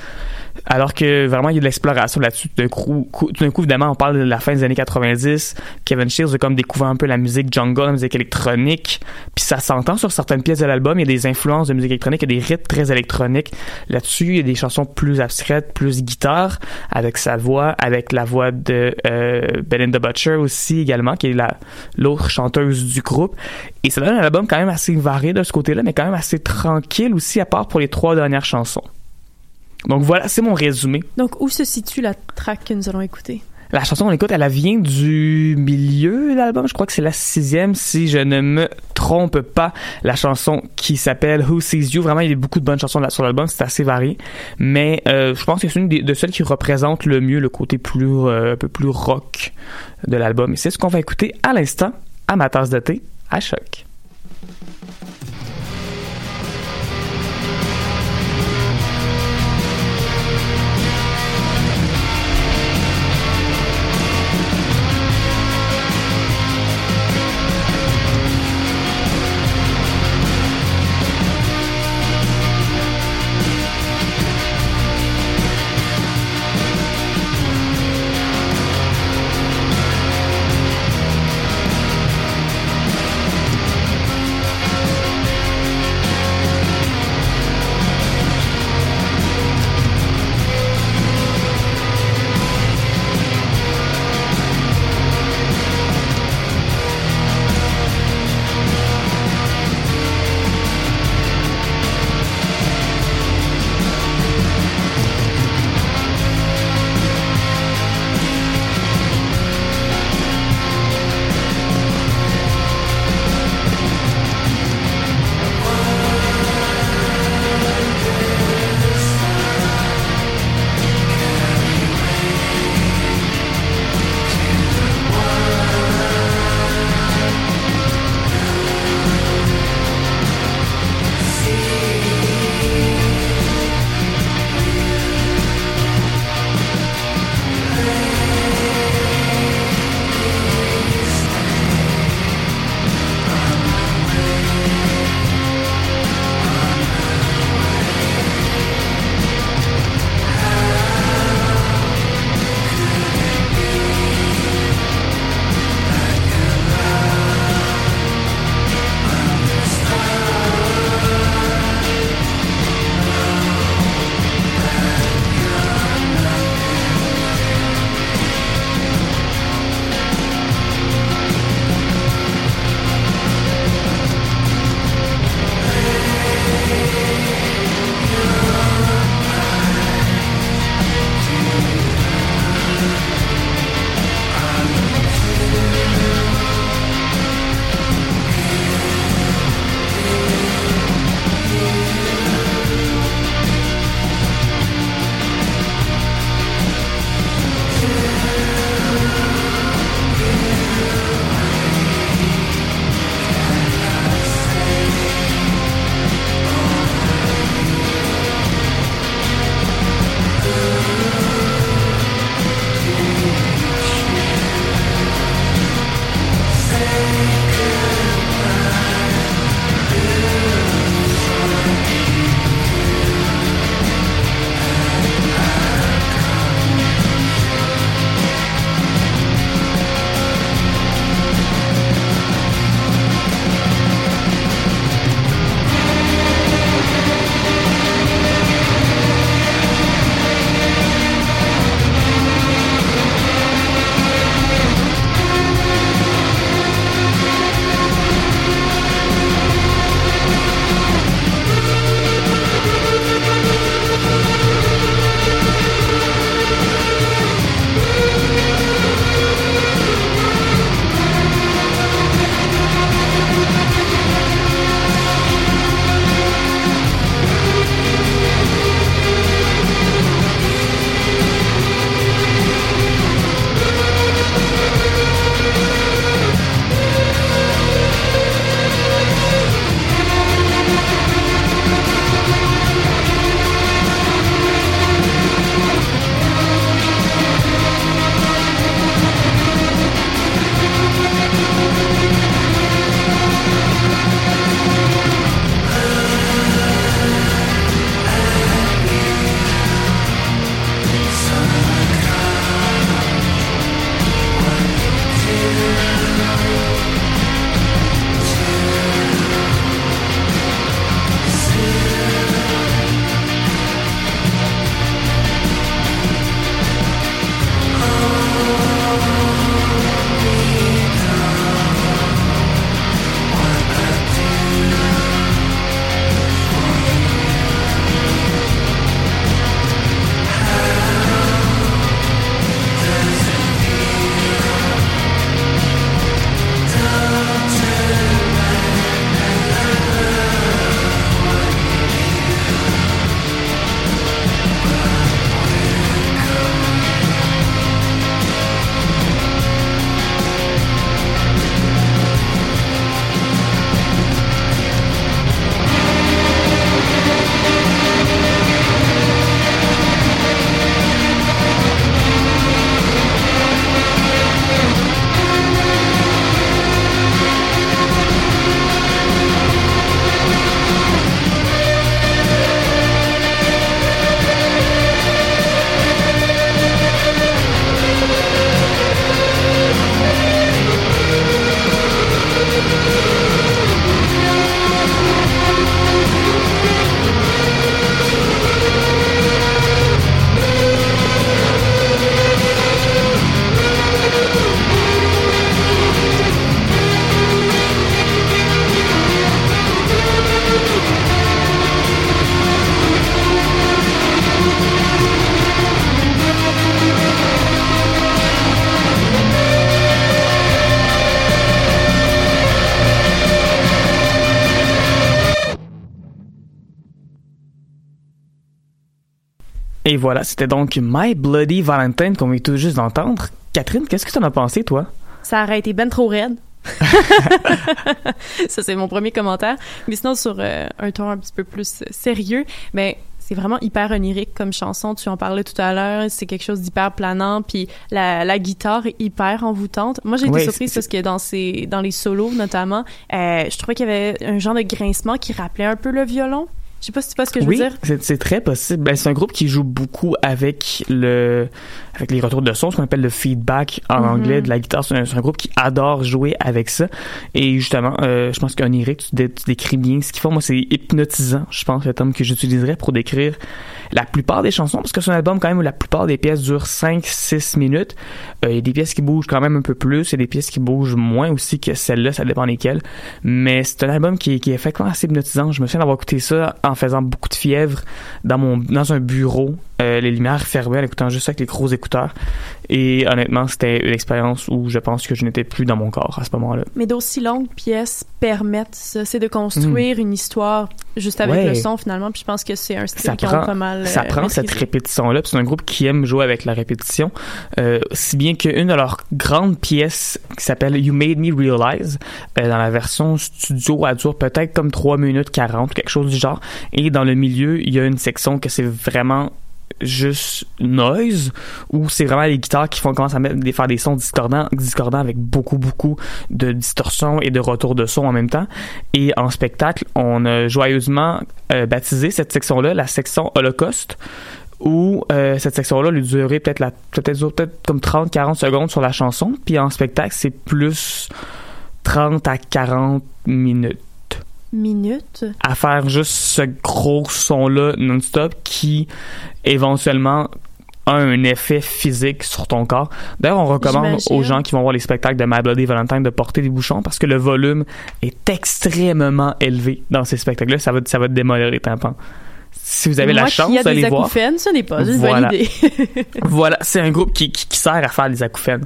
Alors que vraiment, il y a de l'exploration là-dessus. Tout d'un coup, évidemment, on parle de la fin des années 90. Kevin Shields a comme découvert un peu la musique jungle, la musique électronique. Puis ça s'entend sur certaines pièces de l'album. Il y a des influences de musique électronique, il y a des rythmes très électroniques. Là-dessus, il y a des chansons plus abstraites, plus guitare, avec sa voix, avec la voix de euh, Belinda Butcher aussi également, qui est la l'autre chanteuse du groupe. Et ça donne un album quand même assez varié de ce côté-là, mais quand même assez tranquille aussi, à part pour les trois dernières chansons. Donc voilà, c'est mon résumé. Donc, où se situe la track que nous allons écouter? La chanson qu'on écoute, elle vient du milieu de l'album. Je crois que c'est la sixième, si je ne me trompe pas. La chanson qui s'appelle Who Sees You. Vraiment, il y a beaucoup de bonnes chansons sur l'album. C'est assez varié. Mais euh, je pense que c'est une des- de celles qui représente le mieux le côté plus euh, un peu plus rock de l'album. Et c'est ce qu'on va écouter à l'instant à ma tasse de thé à choc. Et voilà, c'était donc My Bloody Valentine qu'on vient tout juste d'entendre. Catherine, qu'est-ce que tu en as pensé, toi? Ça aurait été ben trop raide. [laughs] ça, c'est mon premier commentaire. Mais sinon, sur euh, un ton un petit peu plus sérieux, mais c'est vraiment hyper onirique comme chanson. Tu en parlais tout à l'heure. C'est quelque chose d'hyper planant. Puis la, la, guitare est hyper envoûtante. Moi, j'ai été Oui, surprise parce que dans, ces, dans les solos, notamment, euh, je trouvais qu'il y avait un genre de grincement qui rappelait un peu le violon. Je sais pas si tu vois ce que je oui, veux dire. c'est c'est très possible. Ben, c'est un groupe qui joue beaucoup avec le avec les retours de son, ce qu'on appelle le feedback en Mhm. anglais de la guitare. C'est un, groupe qui adore jouer avec ça. Et justement, euh, je pense qu'Oniric, tu, dé- tu décris bien ce qu'ils font. Moi, c'est hypnotisant, je pense, le terme que j'utiliserais pour décrire la plupart des chansons, parce que c'est un album quand même où la plupart des pièces durent 5-6 minutes. Euh, Il y a des pièces qui bougent quand même un peu plus, il y a des pièces qui bougent moins aussi que celle-là, ça dépend lesquelles. Mais c'est un album qui, qui est effectivement assez hypnotisant. Je me souviens d'avoir écouté ça en faisant beaucoup de fièvre dans mon dans un bureau, euh, les lumières fermées, en écoutant juste ça avec les gros écouteurs. Et honnêtement, c'était une expérience où je pense que je n'étais plus dans mon corps à ce moment-là. Mais d'aussi longues pièces permettent ça. C'est de construire une histoire juste avec. Ouais. le son, finalement. Puis je pense que c'est un style ça qu'ils prend, pas mal ça euh, prend cette répétition-là. C'est un groupe qui aime jouer avec la répétition. Euh, si bien qu'une de leurs grandes pièces qui s'appelle You Made Me Realize, dans la version studio, elle dure peut-être comme 3 minutes 40, quelque chose du genre. Et dans le milieu, il y a une section que c'est vraiment juste noise ou c'est vraiment les guitares qui font commencer à mettre, faire des sons discordants, discordants avec beaucoup beaucoup de distorsion et de retour de son en même temps. Et en spectacle, on a joyeusement euh, baptisé cette section-là la section Holocauste où euh, cette section-là lui durait peut-être la peut-être comme 30-40 secondes sur la chanson, puis en spectacle c'est plus 30 à 40 minutes Minute. à faire juste ce gros son-là non-stop qui éventuellement a un effet physique sur ton corps. D'ailleurs, on recommande aux gens qui vont voir les spectacles de My Bloody Valentine de porter des bouchons parce que le volume est extrêmement élevé dans ces spectacles-là. Ça va, ça va te démolir les tympans. Si vous avez la chance d'aller voir. acouphènes, ce n'est pas une Voilà. bonne idée. [laughs] Voilà, c'est un groupe qui, qui, qui sert à faire des acouphènes,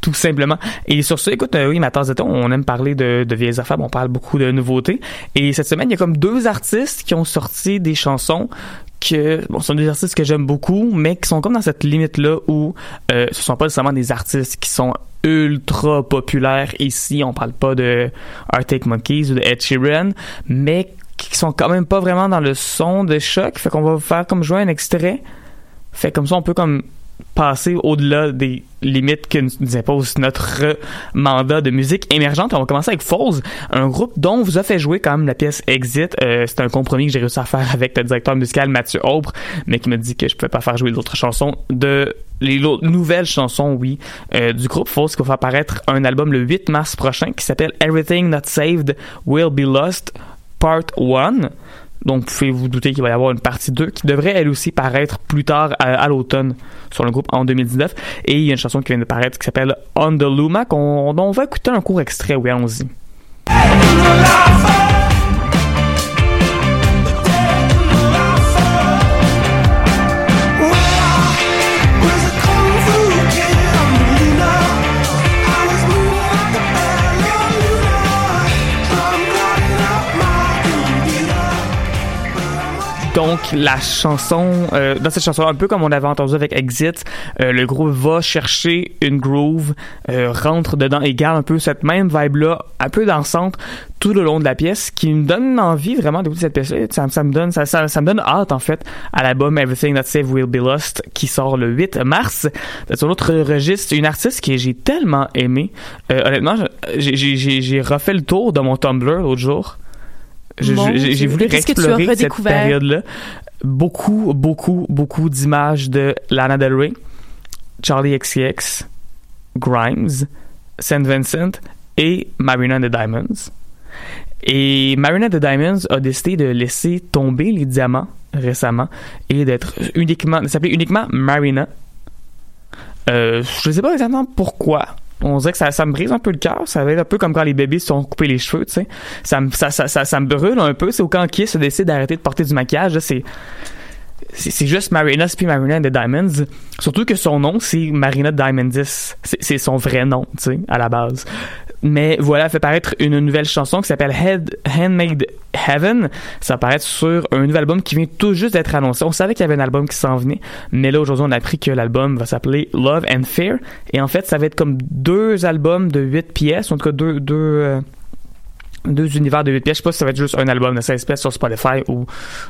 tout simplement. Et sur ça, écoute, euh, oui, ma tasse de on aime parler de, vieilles affaires, on parle beaucoup de nouveautés. Et cette semaine, il y a comme deux artistes qui ont sorti des chansons que, bon, ce sont des artistes que j'aime beaucoup, mais qui sont comme dans cette limite-là où euh, ce sont pas nécessairement des artistes qui sont ultra populaires ici. On parle pas de Arctic Monkeys ou de Ed Sheeran, mais qui sont quand même pas vraiment dans le son de choc. Fait qu'on va faire comme jouer un extrait. Fait comme ça, on peut comme passer au-delà des limites que nous impose notre mandat de musique émergente. On va commencer avec Falls, un groupe dont on vous a fait jouer quand même la pièce Exit. Euh, c'est un compromis que j'ai réussi à faire avec le directeur musical Mathieu Aubre, mais qui me dit que je pouvais pas faire jouer d'autres chansons de les nouvelles chansons, oui, euh, du groupe Falls qui va faire paraître un album le 8 mars prochain qui s'appelle Everything Not Saved Will Be Lost Part 1. Donc, vous pouvez vous douter qu'il va y avoir une partie 2 qui devrait elle aussi paraître plus tard à, l'automne sur le groupe en 2019. Et il y a une chanson qui vient de paraître qui s'appelle On the Luma qu'on, on va écouter un court extrait. Oui, allons-y. Donc, la chanson, euh, dans cette chanson, un peu comme on avait entendu avec Exit, euh, le groupe va chercher une groove, euh, rentre dedans et garde un peu cette même vibe-là, un peu dansante, tout le long de la pièce, qui me donne envie vraiment d'écouter cette pièce-là. Ça, ça me donne, ça, ça, me donne hâte, en fait, à l'album Everything That Saved Will Be Lost, qui sort le 8 mars. Sur l'autre registre, une artiste que j'ai tellement aimé. Euh, honnêtement, j'ai refait le tour de mon Tumblr l'autre jour. J'ai, voulu réexplorer cette redécouvert? période-là. Beaucoup, beaucoup, beaucoup d'images de Lana Del Rey, Charlie XCX, Grimes, St. Vincent et Marina and the Diamonds. Et Marina the Diamonds a décidé de laisser tomber les diamants récemment et d'être uniquement, de s'appeler uniquement Marina. Euh, je sais pas exactement pourquoi. On dirait que ça, me brise un peu le cœur. Ça va être un peu comme quand les bébés se sont coupés les cheveux, tu sais. Ça, me- ça, ça, ça, brûle un peu. C'est au quand Kiss décide d'arrêter de porter du maquillage. C'est c'est juste Marina puis Marina the Diamonds. Surtout que son nom, c'est Marina Diamondis. C'est son vrai nom, tu sais, à la base. Mais voilà, fait paraître une nouvelle chanson qui s'appelle Head, Handmade Heaven. Ça va paraître sur un nouvel album qui vient tout juste d'être annoncé. On savait qu'il y avait un album qui s'en venait, mais là aujourd'hui on a appris que l'album va s'appeler Love and Fear. Et en fait, ça va être comme deux albums de huit pièces, en tout cas deux, deux, euh, univers de 8 pièces. Je sais pas si ça va être juste un album de 16 pièces sur Spotify ou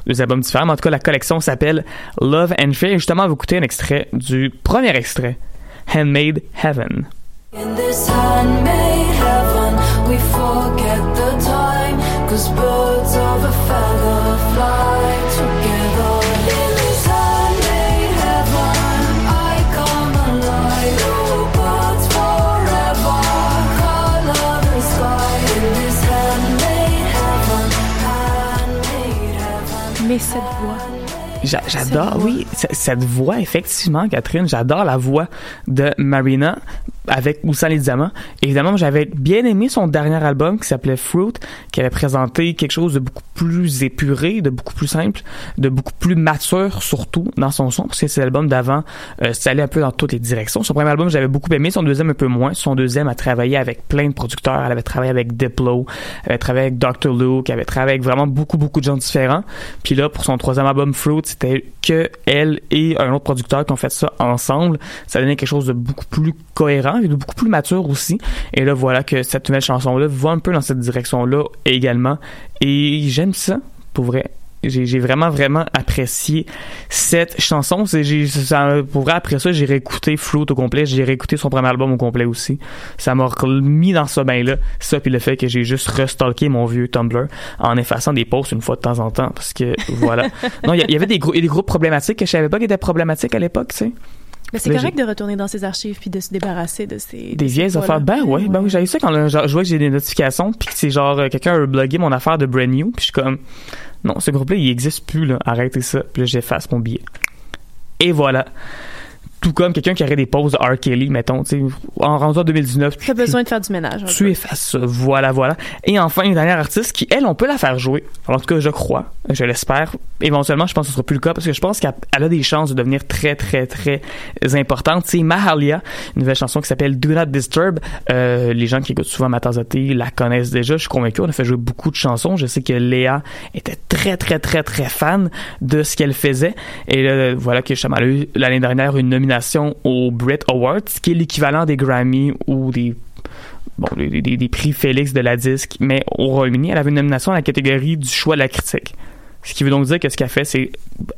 deux albums différents. Mais en tout cas, la collection s'appelle Love and Fear. Et justement, on va écouter un extrait du premier extrait, Handmade Heaven. In this handmade heaven, we forget the time. Cause birds of a feather fly together. In this handmade heaven, I come alive. Birds forever, color the sky. In this handmade heaven, handmade heaven. Mais cette voix. J'adore, oui, cette voix, effectivement, Catherine, j'adore la voix de Marina avec ou sans les diamants. Évidemment, j'avais bien aimé son dernier album qui s'appelait Fruit, qui avait présenté quelque chose de beaucoup plus épuré, de beaucoup plus simple, de beaucoup plus mature surtout dans son son, parce que c'est l'album d'avant, euh, ça allait un peu dans toutes les directions. Son premier album, j'avais beaucoup aimé, son deuxième un peu moins. Son deuxième a travaillé avec plein de producteurs, elle avait travaillé avec Diplo, elle avait travaillé avec Dr. Luke, elle avait travaillé avec vraiment beaucoup, beaucoup de gens différents. Puis là, pour son troisième album Fruit, c'était que elle et un autre producteur qui ont fait ça ensemble. Ça donnait quelque chose de beaucoup plus cohérent et de beaucoup plus mature aussi. Et là, voilà que cette nouvelle chanson-là va un peu dans cette direction-là également. Et j'aime ça, pour vrai. J'ai vraiment, vraiment apprécié cette chanson. Ça, pour vrai, après ça, j'ai réécouté Fruit au complet. J'ai réécouté son premier album au complet aussi. Ça m'a mis dans ce bain-là. Ça, puis le fait que j'ai juste restalké mon vieux Tumblr en effaçant des posts une fois de temps en temps. Parce que, voilà. [laughs] non, il y, il avait des, il des groupes problématiques que je savais pas qui étaient problématiques à l'époque, tu sais. Mais c'est correct de retourner dans ses archives puis de se débarrasser de ces. de Des vieilles affaires. Ben ouais, ben oui, j'avais ça quand là, je vois que j'ai des notifications puis que c'est genre euh, quelqu'un a blogué mon affaire de brand new puis je suis comme non, ce groupe-là il existe plus là, arrêtez ça. Puis là j'efface mon billet. Et voilà. Tout comme quelqu'un qui aurait des poses de R. Kelly, mettons, en rendu en 2019. Tu as besoin de faire du ménage. Tu peu. effaces ça. Voilà, voilà. Et enfin, une dernière artiste qui, elle, on peut la faire jouer. En tout cas, je crois. Je l'espère. Éventuellement, je pense que ce sera plus le cas parce que je pense qu'elle elle a des chances de devenir très, très, très importante. C'est Mahalia, une nouvelle chanson qui s'appelle Do Not Disturb. Euh, les gens qui écoutent souvent ma tasse de thé la connaissent déjà. Je suis convaincu. On a fait jouer beaucoup de chansons. Je sais que Léa était très, très, très, très fan de ce qu'elle faisait. Et là, voilà que justement, elle a eu l'année dernière une nomination aux Brit Awards, qui est l'équivalent des Grammy ou des prix Félix de la disque, mais au Royaume-Uni, elle avait une nomination dans la catégorie du choix de la critique. Ce qui veut donc dire que ce qu'elle fait, c'est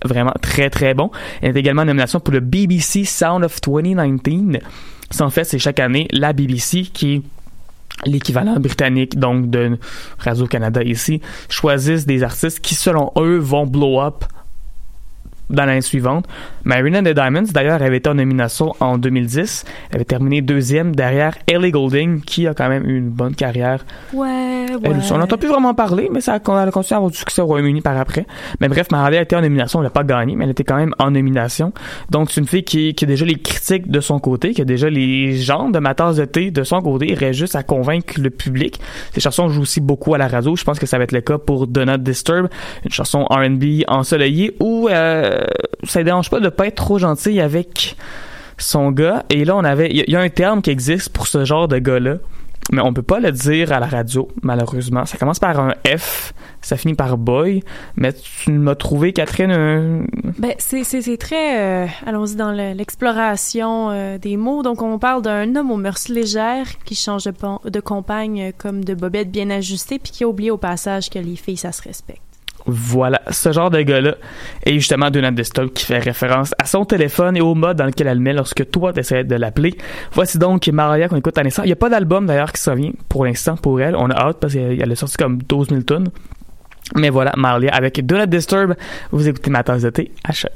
vraiment très, très bon. Elle est également en nomination pour le BBC Sound of 2019. Ça, en fait, c'est chaque année la BBC qui est l'équivalent britannique donc de Radio-Canada ici, choisissent des artistes qui, selon eux, vont blow up dans l'année suivante. Marina and the Diamonds, d'ailleurs, avait été en nomination en 2010. Elle avait terminé deuxième derrière Ellie Goulding, qui a quand même eu une bonne carrière. Ouais, Elle ouais. aussi. on n'entend plus vraiment parler, mais ça a, elle a continué à avoir du succès au Royaume-Uni par après. Mais bref, Mariah a été en nomination, elle n'a pas gagné, mais elle était quand même en nomination. Donc, c'est une fille qui, qui a déjà les critiques de son côté, qui a déjà les gens de ma tasse de thé de son côté. Il reste juste à convaincre le public. Ces chansons jouent aussi beaucoup à la radio. Je pense que ça va être le cas pour Do Not Disturb, une chanson R&B ensoleillée où euh, ça ne dérange pas de pas être trop gentil avec son gars. Et là, on avait, il y, a- un terme qui existe pour ce genre de gars-là, mais on peut pas le dire à la radio, malheureusement. Ça commence par un F, ça finit par boy, mais tu m'as trouvé, Catherine, un... Ben, c'est, très, euh, allons-y dans le- l'exploration euh, des mots. Donc, on parle d'un homme aux mœurs légères qui change de, de compagne euh, comme de bobette bien ajustée puis qui a oublié au passage que les filles, ça se respecte. Voilà, ce genre de gars-là. Et justement, Donald Desktop qui fait référence à son téléphone et au mode dans lequel elle le met lorsque toi t'essaies de l'appeler. Voici donc Mariah qu'on écoute à l'instant. Il n'y a pas d'album d'ailleurs qui revient pour l'instant pour elle. On a hâte parce qu'elle a sorti comme 12 000 tonnes. Mais voilà, Mariah avec Do Not Disturb. Vous écoutez ma tasse de thé à choc.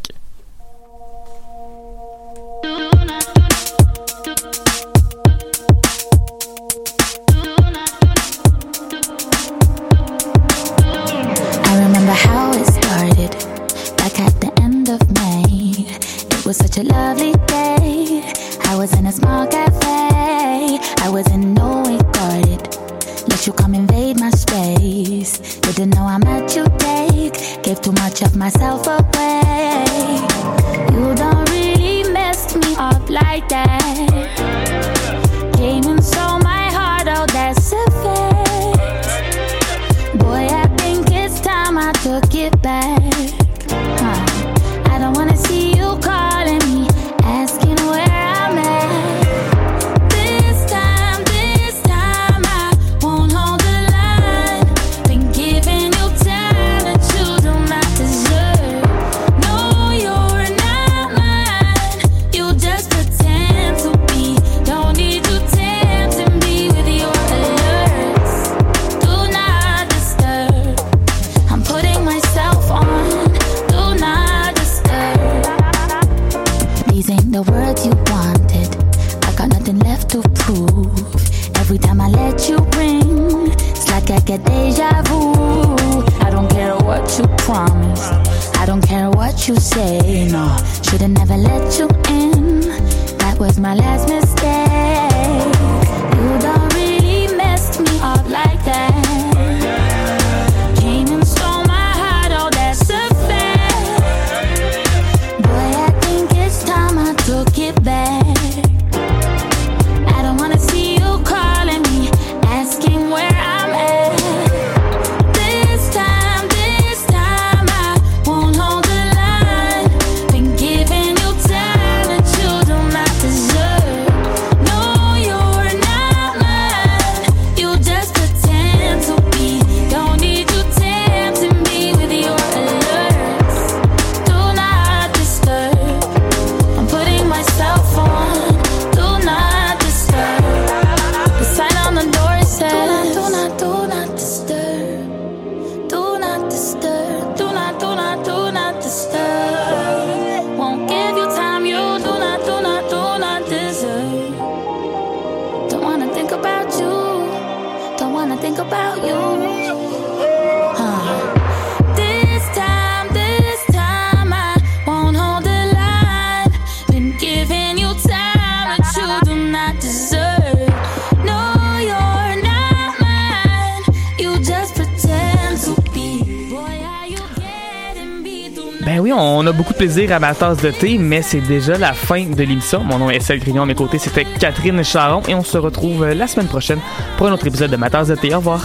plaisir à ma tasse de thé, mais c'est déjà la fin de l'émission. Mon nom est Estelle Grignon, à mes côtés c'était Catherine Charon et on se retrouve la semaine prochaine pour un autre épisode de ma tasse de thé. Au revoir.